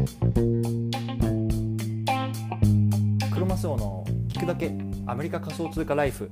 クロマスオの聞くだけアメリカ仮想通貨ライフ。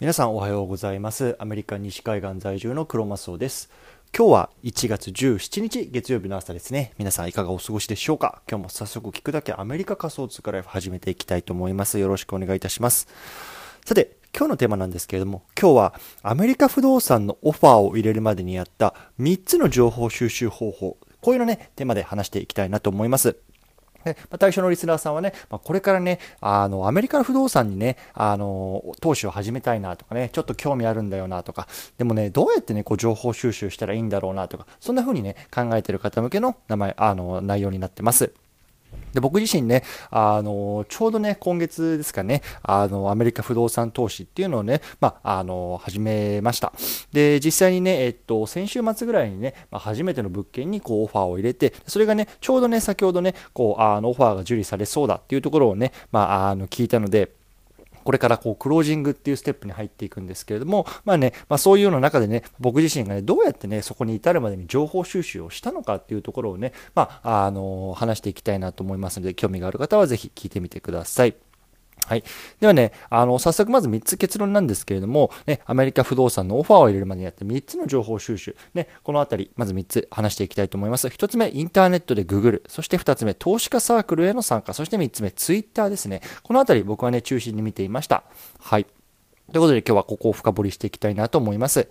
皆さんおはようございます。アメリカ西海岸在住のクロマスオです。今日は1月17日月曜日の朝ですね。皆さんいかがお過ごしでしょうか？今日も早速聞くだけアメリカ仮想通貨ライフ始めていきたいと思います。よろしくお願いいたします。さて今日のテーマなんですけれども、今日はアメリカ不動産のオファーを入れるまでにやった3つの情報収集方法、こういうのね、テーマで話していきたいなと思います。でまあ、対象のリスナーさんはね、まあ、これからね、あの、アメリカの不動産にね、あの、投資を始めたいなとかね、ちょっと興味あるんだよなとか、でもね、どうやってね、こう、情報収集したらいいんだろうなとか、そんな風にね、考えてる方向けの名前、あの、内容になってます。で僕自身ね、あの、ちょうどね、今月ですかね、あの、アメリカ不動産投資っていうのをね、まあ、あの、始めました。で、実際にね、えっと、先週末ぐらいにね、まあ、初めての物件にこう、オファーを入れて、それがね、ちょうどね、先ほどね、こう、あの、オファーが受理されそうだっていうところをね、まあ、あの、聞いたので、これからこうクロージングっていうステップに入っていくんですけれども、まあね、まあそういうの中でね、僕自身がね、どうやってね、そこに至るまでに情報収集をしたのかっていうところをね、まあ、あの、話していきたいなと思いますので、興味がある方はぜひ聞いてみてください。はい。ではね、あの、早速まず3つ結論なんですけれども、ね、アメリカ不動産のオファーを入れるまでにやって3つの情報収集、ね、このあたり、まず3つ話していきたいと思います。1つ目、インターネットでググる。そして2つ目、投資家サークルへの参加。そして3つ目、ツイッターですね。このあたり僕はね、中心に見ていました。はい。ということで今日はここを深掘りしていきたいなと思います。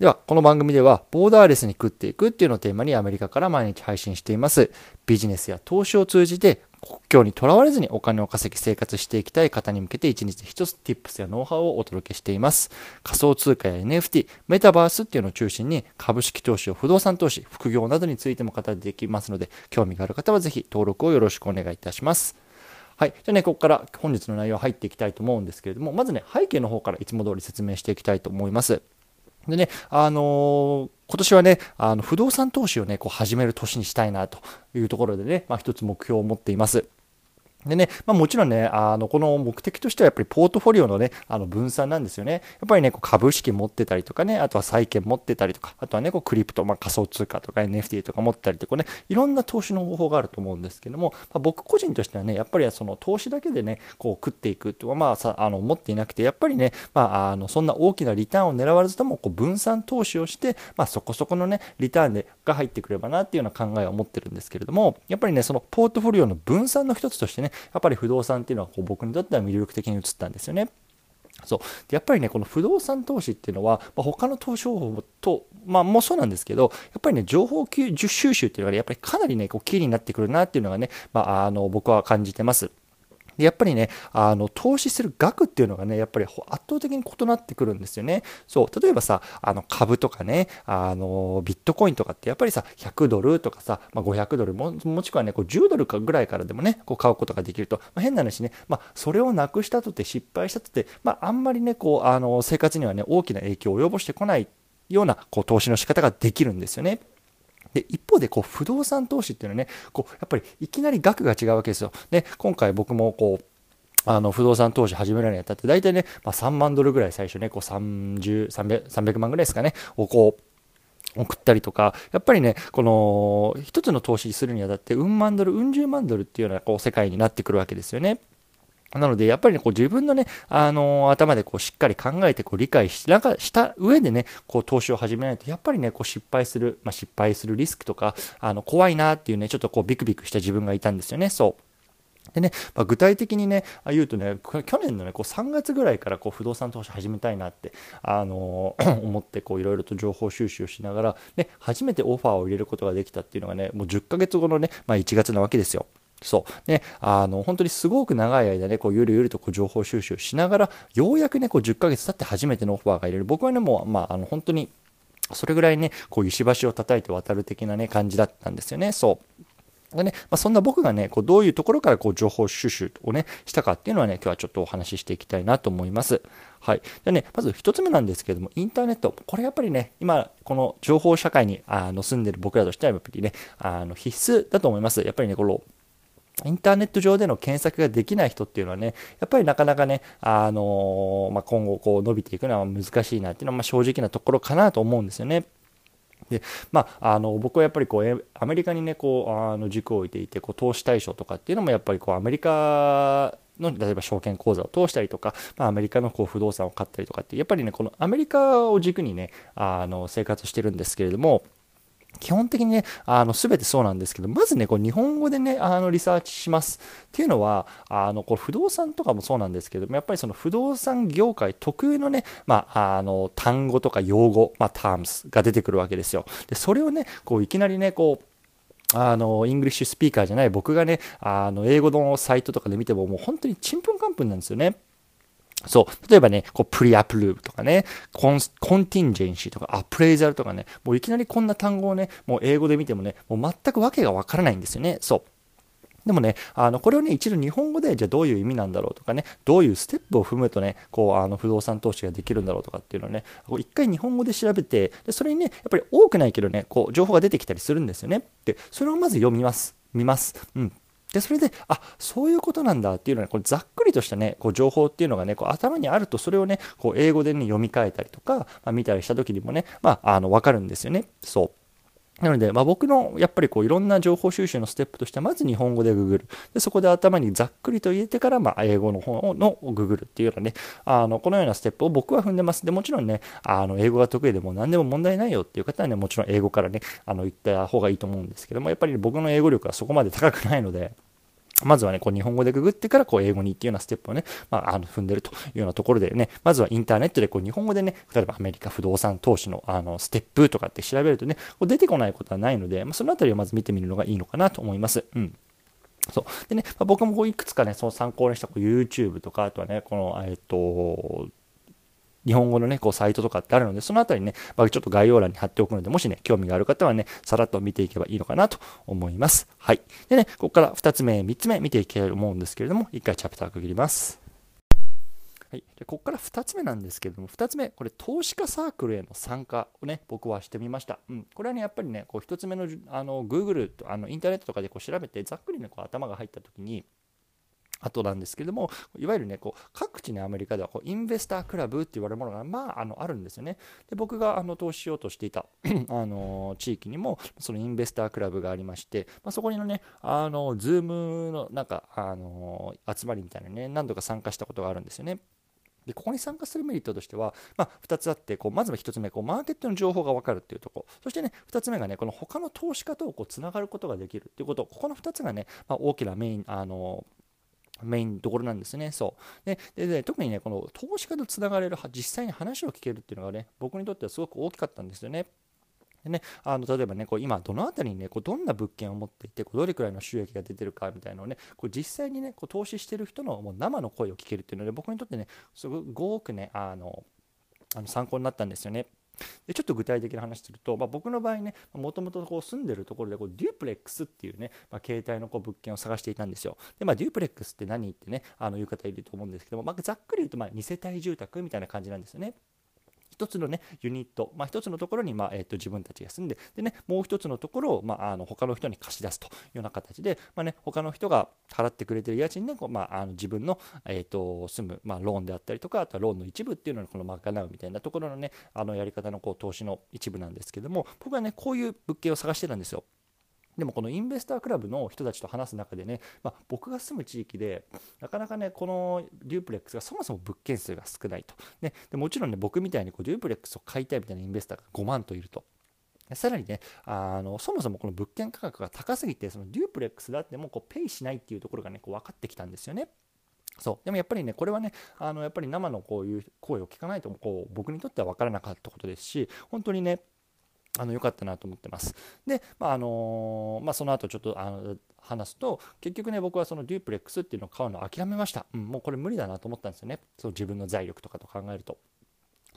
では、この番組では、ボーダーレスに食っていくっていうのをテーマにアメリカから毎日配信しています。ビジネスや投資を通じて、国境にとらわれずにお金を稼ぎ生活していきたい方に向けて1日1つ Tips やノウハウをお届けしています。仮想通貨や NFT、メタバースっていうのを中心に株式投資を不動産投資、副業などについても語っていきますので、興味がある方はぜひ登録をよろしくお願いいたします。はい。じゃあね、ここから本日の内容入っていきたいと思うんですけれども、まずね、背景の方からいつも通り説明していきたいと思います。でね、あのー、今年はね、あの不動産投資をね、こう始める年にしたいなというところでね、まあ、一つ目標を持っています。でね、まあ、もちろんね、あの、この目的としてはやっぱりポートフォリオのね、あの分散なんですよね。やっぱりね、こう株式持ってたりとかね、あとは債券持ってたりとか、あとはね、こうクリプト、まあ、仮想通貨とか NFT とか持ったりとかね、いろんな投資の方法があると思うんですけども、まあ、僕個人としてはね、やっぱりその投資だけでね、こう食っていくっていうのは、まあさ、あの、持っていなくて、やっぱりね、まあ、あの、そんな大きなリターンを狙わずとも、こう分散投資をして、まあ、そこそこのね、リターンでが入ってくればなっていうような考えを持ってるんですけれども、やっぱりね、そのポートフォリオの分散の一つとしてね、やっぱり不動産っていうのはこう僕にとっては魅力的に映ったんですよね。そうでやっぱりねこの不動産投資っていうのは、まあ、他の投資方法と、まあ、もそうなんですけどやっぱりね情報収集っていうのは、ね、やっぱりかなりねこうキーになってくるなっていうのがね、まあ、あの僕は感じてます。やっぱりねあの投資する額っていうのがねやっぱり圧倒的に異なってくるんですよねそう例えばさあの株とかねあのビットコインとかってやっぱりさ100ドルとかさ、まあ、500ドルももしくはねこう10ドルかぐらいからでもねこう買うことができると、まあ、変な話ね、まあ、それをなくしたとて失敗したとて、まあ、あんまりねこうあの生活にはね大きな影響を及ぼしてこないようなこう投資の仕方ができるんですよね。で、一方で、こう、不動産投資っていうのはね、こう、やっぱりいきなり額が違うわけですよ。で、今回僕もこう、あの不動産投資始めるにあたって、大体ね、まあ、3万ドルぐらい最初ね、こう30、300, 300万ぐらいですかね、をこう、送ったりとか、やっぱりね、この一つの投資するにあたって、うん万ドル、うん十万ドルっていうようなこう世界になってくるわけですよね。なので、やっぱりね、こう自分のね、あのー、頭でこうしっかり考えてこう理解し、なんかした上でね、こう投資を始めないと、やっぱりね、こう失敗する、まあ、失敗するリスクとか、あの、怖いなっていうね、ちょっとこうビクビクした自分がいたんですよね、そう。でね、まあ、具体的にね、言うとね、去年のね、こう3月ぐらいからこう不動産投資始めたいなって、あのー、思って、こういろいろと情報収集をしながら、ね、初めてオファーを入れることができたっていうのがね、もう10ヶ月後のね、まあ、1月なわけですよ。そう。ね、あの、本当にすごく長い間ね、こう、ゆるゆるとこう情報収集しながら、ようやくね、こう、10ヶ月経って初めてのオファーが入れる。僕はね、もう、まあ、あの、本当に、それぐらいね、こう、石橋を叩いて渡る的なね、感じだったんですよね。そう。でね、まあ、そんな僕がね、こうどういうところからこう情報収集をね、したかっていうのはね、今日はちょっとお話ししていきたいなと思います。はい。でね、まず一つ目なんですけれども、インターネット。これやっぱりね、今、この情報社会にあの住んでる僕らとしてはやっぱりね、あの必須だと思います。やっぱりね、このインターネット上での検索ができない人っていうのはね、やっぱりなかなかね、あの、まあ、今後こう伸びていくのは難しいなっていうのは、ま、正直なところかなと思うんですよね。でまあ、あの僕はやっぱりこうアメリカにねこうあの軸を置いていてこう投資対象とかっていうのもやっぱりこうアメリカの例えば証券口座を通したりとか、まあ、アメリカのこう不動産を買ったりとかってやっぱりねこのアメリカを軸にねあの生活してるんですけれども基本的にね、あの、すべてそうなんですけど、まずね、こう、日本語でね、あの、リサーチします。っていうのは、あの、これ、不動産とかもそうなんですけども、やっぱりその不動産業界特有のね、まあ、あの、単語とか用語、まあ、 terms が出てくるわけですよ。で、それをね、こう、いきなりね、こう、あの、 English speaker じゃない僕がね、あの、英語のサイトとかで見ても、もう本当にちんぷんかんぷんなんですよね。そう。例えばね、こう、プリアプルーブとかね、コン、コンティンジェンシーとか、アプレイザルとかね、もういきなりこんな単語をね、もう英語で見てもね、もう全くわけがわからないんですよね。そう。でもね、あの、これをね、一度日本語で、じゃあどういう意味なんだろうとかね、どういうステップを踏むとね、こう、あの、不動産投資ができるんだろうとかっていうのをね、こう一回日本語で調べて、で、それにね、やっぱり多くないけどね、こう、情報が出てきたりするんですよね。で、それをまず読みます。見ます。うん。で、それで、あ、そういうことなんだっていうのは、これざっくりとしたね、こう情報っていうのがね、こう頭にあると、それをね、こう英語でね、読み替えたりとか、まあ、見たりした時にもね、まあ、あの、わかるんですよね。そう。なので、まあ、僕のやっぱりこういろんな情報収集のステップとしては、まず日本語でググる。で、そこで頭にざっくりと入れてから、まあ、英語の方のググるっていうようなね、あの、このようなステップを僕は踏んでます。で、もちろんね、あの、英語が得意でも何でも問題ないよっていう方はね、もちろん英語からね、あの、言った方がいいと思うんですけども、やっぱり、僕の英語力はそこまで高くないので、まずはね、こう日本語でググってからこう英語にっていうようなステップをね、まあ、あの踏んでるというようなところでね、まずはインターネットでこう日本語でね、例えばアメリカ不動産投資のあのステップとかって調べるとね、こう出てこないことはないので、まあ、そのあたりをまず見てみるのがいいのかなと思います。うん。そう。でね、まあ、僕もこういくつかね、その参考にしたこう YouTube とか、あとはね、この、えっ、と、日本語のね、こうサイトとかってあるので、そのあたりね、まあ、ちょっと概要欄に貼っておくので、もしね、興味がある方はね、さらっと見ていけばいいのかなと思います。はい。でね、ここから2つ目、3つ目見ていけると思うんですけれども、1回チャプター区切ります。はい、でここから2つ目なんですけれども、2つ目、これ、投資家サークルへの参加をね、僕はしてみました。うん、これはね、やっぱりね、こう1つ目のあの Google あのインターネットとかでこう調べて、ざっくりね、こう頭が入ったときに、後なんですけれども、いわゆるね、こう各地ね、アメリカではこうインベスタークラブって言われるものが、まあ、あのあるんですよね。で僕があの投資しようとしていた あの地域にも、その investor club がありまして、まあ、そこにのね、あの、 Zoom のなんか、あの集まりみたいなね、何度か参加したことがあるんですよね。でここに参加するメリットとしては、まあ、2つあってこうまずは1つ目こうマーケットの情報が分かるっていうところそしてね2つ目がねこの他の投資家とこうつながることができるっていうことここの2つがね、まあ、大きなメインあのメインところなんですね。そう。で、で特にね、この投資家とつながれる、実際に話を聞けるっていうのがね、僕にとってはすごく大きかったんですよね。でね、あの例えばね、こう今どの辺りにね、こうどんな物件を持っていて、こうどれくらいの収益が出てるかみたいなのをね、こう実際にね、こう投資してる人のもう生の声を聞けるっていうので、僕にとってね、すごくね、あの、あの参考になったんですよね。でちょっと具体的な話すると、まあ、僕の場合ねもともと住んでるところでこうデュープレックスっていうね、まあ、携帯のこう物件を探していたんですよ。で、まあ、デュープレックスって何ってねあの言う方いると思うんですけども、まあ、ざっくり言うとま2世帯住宅みたいな感じなんですよね。1つのね、ユニット、まあ、1つのところに、まあえー、と自分たちが住んで、でね、もう1つのところを、まあ、あの他の人に貸し出すというような形で、まあね、他の人が払ってくれてる家賃で、こうまあ、の自分の、えー、と住む、まあ、ローンであったりとか、あとはローンの一部っていうのをこの賄うみたいなところのね、あのやり方のこう投資の一部なんですけども、僕はね、こういう物件を探してたんですよ。でもこのインベスタークラブの人たちと話す中でね、まあ、僕が住む地域でなかなかねこのデュープレックスがそもそも物件数が少ないと、ね、でもちろんね僕みたいにこうデュープレックスを買いたいみたいなインベスターが5万といると。さらにねあのそもそもこの物件価格が高すぎてそのデュープレックスだってもうこうペイしないっていうところがねこう分かってきたんですよね。そうでもやっぱりねこれはねあのやっぱり生のこういう声を聞かないとこう僕にとっては分からなかったことですし本当にねあの良かったなと思ってます。で、まああのまあ、その後ちょっとあの話すと結局ね僕はそのデュープレックスっていうのを買うのを諦めました、うん、もうこれ無理だなと思ったんですよねそう自分の財力とかと考えると。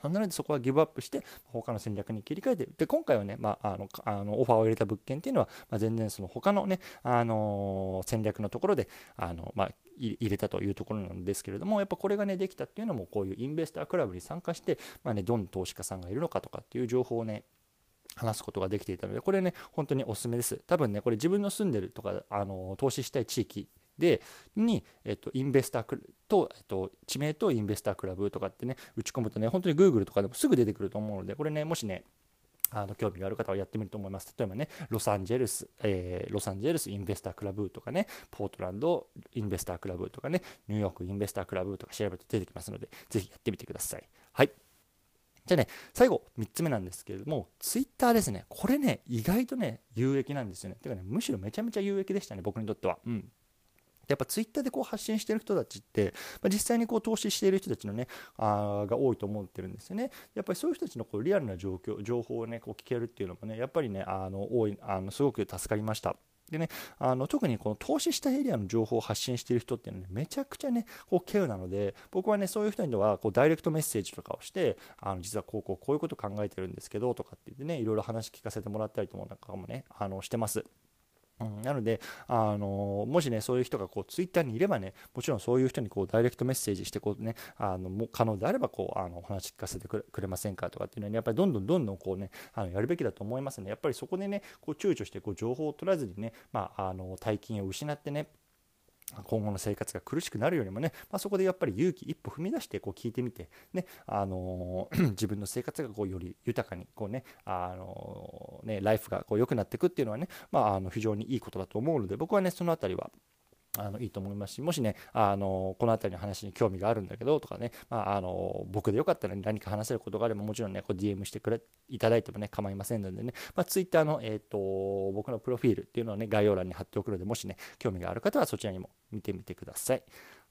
なのでそこはギブアップして他の戦略に切り替えてで今回はね、まあ、あのあのオファーを入れた物件っていうのは、まあ、全然その他のね、あの戦略のところであの、まあ、入れたというところなんですけれどもやっぱこれがねできたっていうのもこういうインベスタークラブに参加して、まあね、どんな投資家さんがいるのかとかっていう情報をね話すことができていたので、これね、本当におすすめです。多分ね、これ自分の住んでるとか、あの投資したい地域で、に、えっと、インベスタークと、えっと、地名とインベスタークラブとかってね、打ち込むとね、本当に Google とかでもすぐ出てくると思うので、これね、もしね、あの興味がある方はやってみると思います。例えばね、ロサンゼルス、えー、ロサンゼルスインベスタークラブとかね、ポートランドインベスタークラブとかね、ニューヨークインベスタークラブとか調べると出てきますので、ぜひやってみてください。はい。じゃあね、最後、3つ目なんですけれども、ツイッターですね。これね、意外とね、有益なんですよね。てかね、むしろめちゃめちゃ有益でしたね、僕にとっては。うん。やっぱツイッターでこう発信してる人たちって、まあ、実際にこう投資している人たちのね、あが多いと思ってるんですよね。やっぱりそういう人たちのこうリアルな状況、情報をね、こう聞けるっていうのもね、やっぱりね、あの多いあのすごく助かりました。でね、あの特にこの投資したエリアの情報を発信している人っていうのは、ね、めちゃくちゃね、こう、稀有なので、僕はね、そういう人には、こう、ダイレクトメッセージとかをして、あの、実はこう、こう、こういうこと考えてるんですけど、とかって言ってね、いろいろ話聞かせてもらったりとかもね、あの、してます。うん、なので、あのもしね、そういう人がこうツイッターにいればね、もちろんそういう人にこうダイレクトメッセージしてこう、ね、あのも可能であればこうあのお話聞かせてくれませんかとかっていうのは、ね、やっぱりどんどんどんどんこう、ね、あのやるべきだと思いますね。やっぱりそこでね、こう躊躇してこう情報を取らずにね、まあ、あの大金を失ってね、今後の生活が苦しくなるよりもね、まあ、そこでやっぱり勇気一歩踏み出してこう聞いてみて、ねあのー、自分の生活がこうより豊かにこう、ねあのー、ね、ライフがこう良くなっていくっていうのはね、まあ、あの非常にいいことだと思うので僕はねその辺りはあのいいと思いますし、もしね、あのこの辺りの話に興味があるんだけどとかね、まあ、あの僕でよかったら何か話せることがあれば、もちろんね、こう DM してくれいただいてもね、構いませんのでね、まあ、Twitter の、えーと、僕のプロフィールっていうのをね、概要欄に貼っておくので、もしね、興味がある方はそちらにも見てみてください。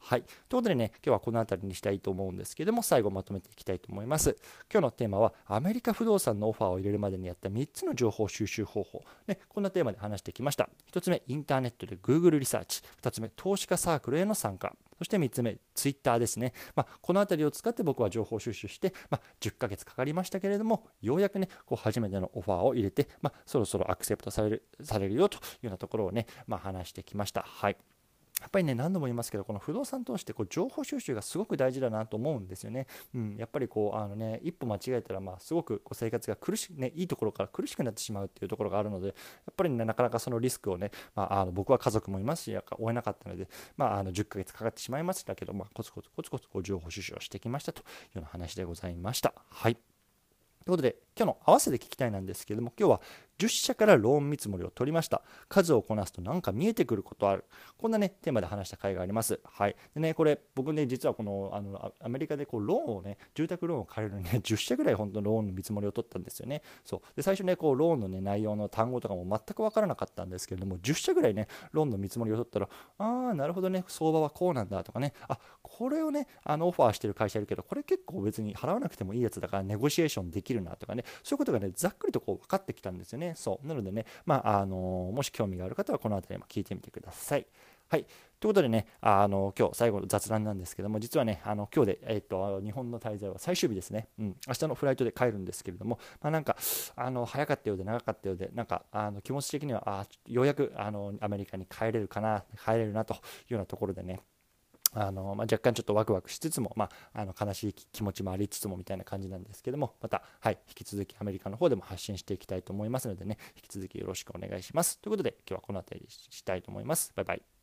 はい。ということでね、今日はこの辺りにしたいと思うんですけども、最後まとめていきたいと思います。今日のテーマは、アメリカ不動産のオファーを入れるまでにやった3つの情報収集方法。ね、こんなテーマで話してきました。1つ目、インターネットで Google リサーチ。2つ目、投資家サークルへの参加。そして3つ目、ツイッターですね。まあ、この辺りを使って僕は情報収集して、まあ、10ヶ月かかりましたけれども、ようやくね、こう初めてのオファーを入れて、まあ、そろそろアクセプトされるされるよというようなところをね、ま、話してきました。はい。やっぱりね、何度も言いますけど、この不動産投資ってこう情報収集がすごく大事だなと思うんですよね。うん、やっぱりこう、あのね、一歩間違えたら、まあ、すごくこう生活が苦しね、いいところから苦しくなってしまうっていうところがあるので、やっぱりね、なかなかそのリスクをね、まあ、あの僕は家族もいますし、追えなかったので、まあ、あの10ヶ月かかってしまいましたけど、まあ、コツコツコツコツこう情報収集をしてきましたというような話でございました。はい。ということで、今日の合わせて聞きたいなんですけれども、今日は10社からローン見積もりを取りました。数をこなすとなんか見えてくることある。こんなね、テーマで話した回があります。はい。でね、これ、僕ね、実はこの、あの、アメリカでこう、ローンをね、住宅ローンを借りるのにね、10社ぐらい本当ローンの見積もりを取ったんですよね。そう。で、最初ね、こう、ローンのね、内容の単語とかも全くわからなかったんですけれども、10社ぐらいね、ローンの見積もりを取ったら、ああ、なるほどね、相場はこうなんだとかね、あ、これをね、あの、オファーしてる会社いるけど、これ結構別に払わなくてもいいやつだから、ネゴシエーションできるなとかね、そういうことがね、ざっくりとこう、分かってきたんですよね。そう。なのでね、まあ、あのもし興味がある方はこの辺りも聞いてみてください。はい。ということでね、あの、今日最後の雑談なんですけども、実はね、あの、今日で、えっ、と、日本の滞在は最終日ですね。うん。明日のフライトで帰るんですけれども、まあなんか、あの、早かったようで長かったようで、なんか、あの、気持ち的には、あようやく、あの、アメリカに帰れるかな、帰れるなというようなところでね、あのまあ、若干ちょっとワクワクしつつも、まあ、あの悲しい気持ちもありつつもみたいな感じなんですけども、また、はい、引き続きアメリカの方でも発信していきたいと思いますのでね、引き続きよろしくお願いします。ということで、今日はこの辺りにしたいと思います。バイバイ。